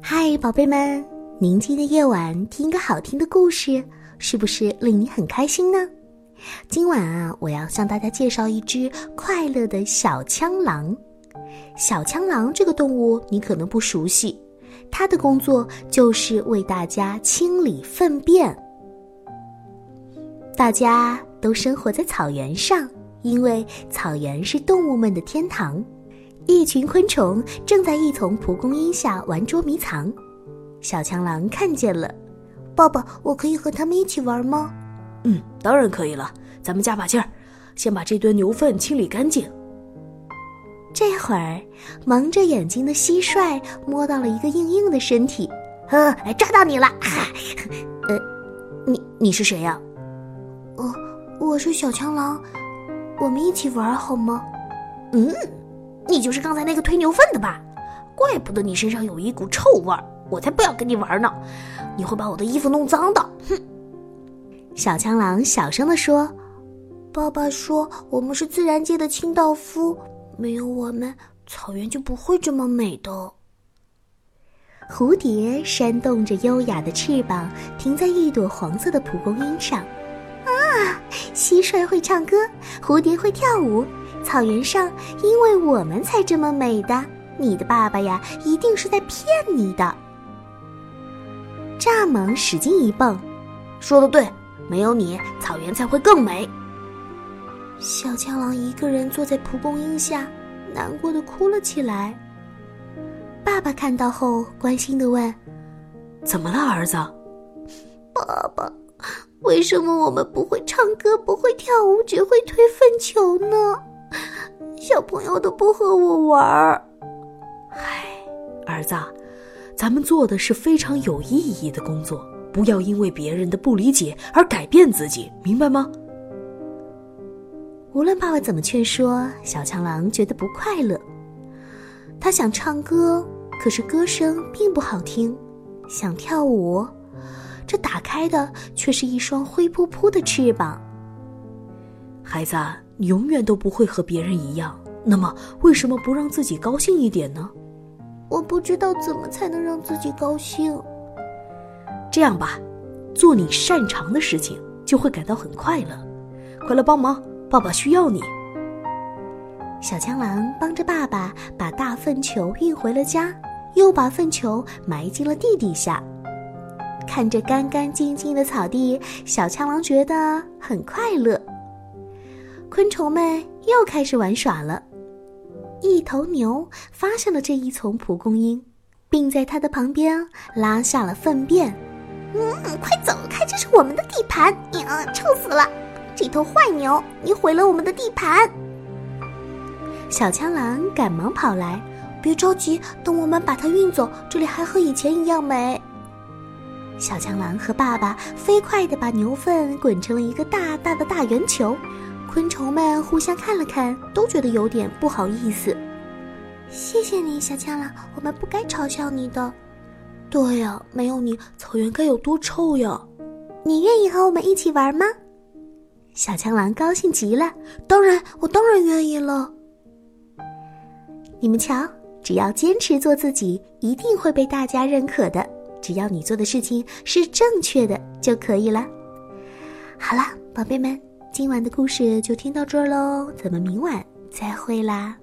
嗨，宝贝们，宁静的夜晚，听一个好听的故事，是不是令你很开心呢？今晚啊，我要向大家介绍一只快乐的小枪狼。小枪狼这个动物你可能不熟悉，它的工作就是为大家清理粪便。大家都生活在草原上，因为草原是动物们的天堂。一群昆虫正在一丛蒲公英下玩捉迷藏，小强狼看见了。爸爸，我可以和他们一起玩吗？嗯，当然可以了。咱们加把劲儿，先把这堆牛粪清理干净。这会儿，蒙着眼睛的蟋蟀摸到了一个硬硬的身体，呵，抓到你了！呃，你你是谁呀？哦，我是小强狼，我们一起玩好吗？嗯。你就是刚才那个推牛粪的吧？怪不得你身上有一股臭味儿，我才不要跟你玩呢！你会把我的衣服弄脏的。哼！小强狼小声地说：“爸爸说我们是自然界的清道夫，没有我们，草原就不会这么美的。”蝴蝶扇动着优雅的翅膀，停在一朵黄色的蒲公英上。啊！蟋蟀会唱歌，蝴蝶会跳舞。草原上，因为我们才这么美的。你的爸爸呀，一定是在骗你的。蚱蜢使劲一蹦，说的对，没有你，草原才会更美。小强狼一个人坐在蒲公英下，难过的哭了起来。爸爸看到后，关心的问：“怎么了，儿子？”爸爸，为什么我们不会唱歌，不会跳舞，只会推粪球呢？小朋友都不和我玩儿，唉，儿子，咱们做的是非常有意义的工作，不要因为别人的不理解而改变自己，明白吗？无论爸爸怎么劝说，小强狼觉得不快乐。他想唱歌，可是歌声并不好听；想跳舞，这打开的却是一双灰扑扑的翅膀。孩子。你永远都不会和别人一样，那么为什么不让自己高兴一点呢？我不知道怎么才能让自己高兴。这样吧，做你擅长的事情，就会感到很快乐。快来帮忙，爸爸需要你。小枪狼帮着爸爸把大粪球运回了家，又把粪球埋进了地底下。看着干干净净的草地，小强狼觉得很快乐。昆虫们又开始玩耍了。一头牛发现了这一丛蒲公英，并在它的旁边拉下了粪便。嗯，快走开，这是我们的地盘！呀，臭死了！这头坏牛，你毁了我们的地盘！小枪狼赶忙跑来，别着急，等我们把它运走，这里还和以前一样美。小枪狼和爸爸飞快地把牛粪滚成了一个大大的大圆球。昆虫们互相看了看，都觉得有点不好意思。谢谢你，小枪狼，我们不该嘲笑你的。对呀，没有你，草原该有多臭呀！你愿意和我们一起玩吗？小枪狼高兴极了。当然，我当然愿意了。你们瞧，只要坚持做自己，一定会被大家认可的。只要你做的事情是正确的就可以了。好了，宝贝们。今晚的故事就听到这儿喽，咱们明晚再会啦。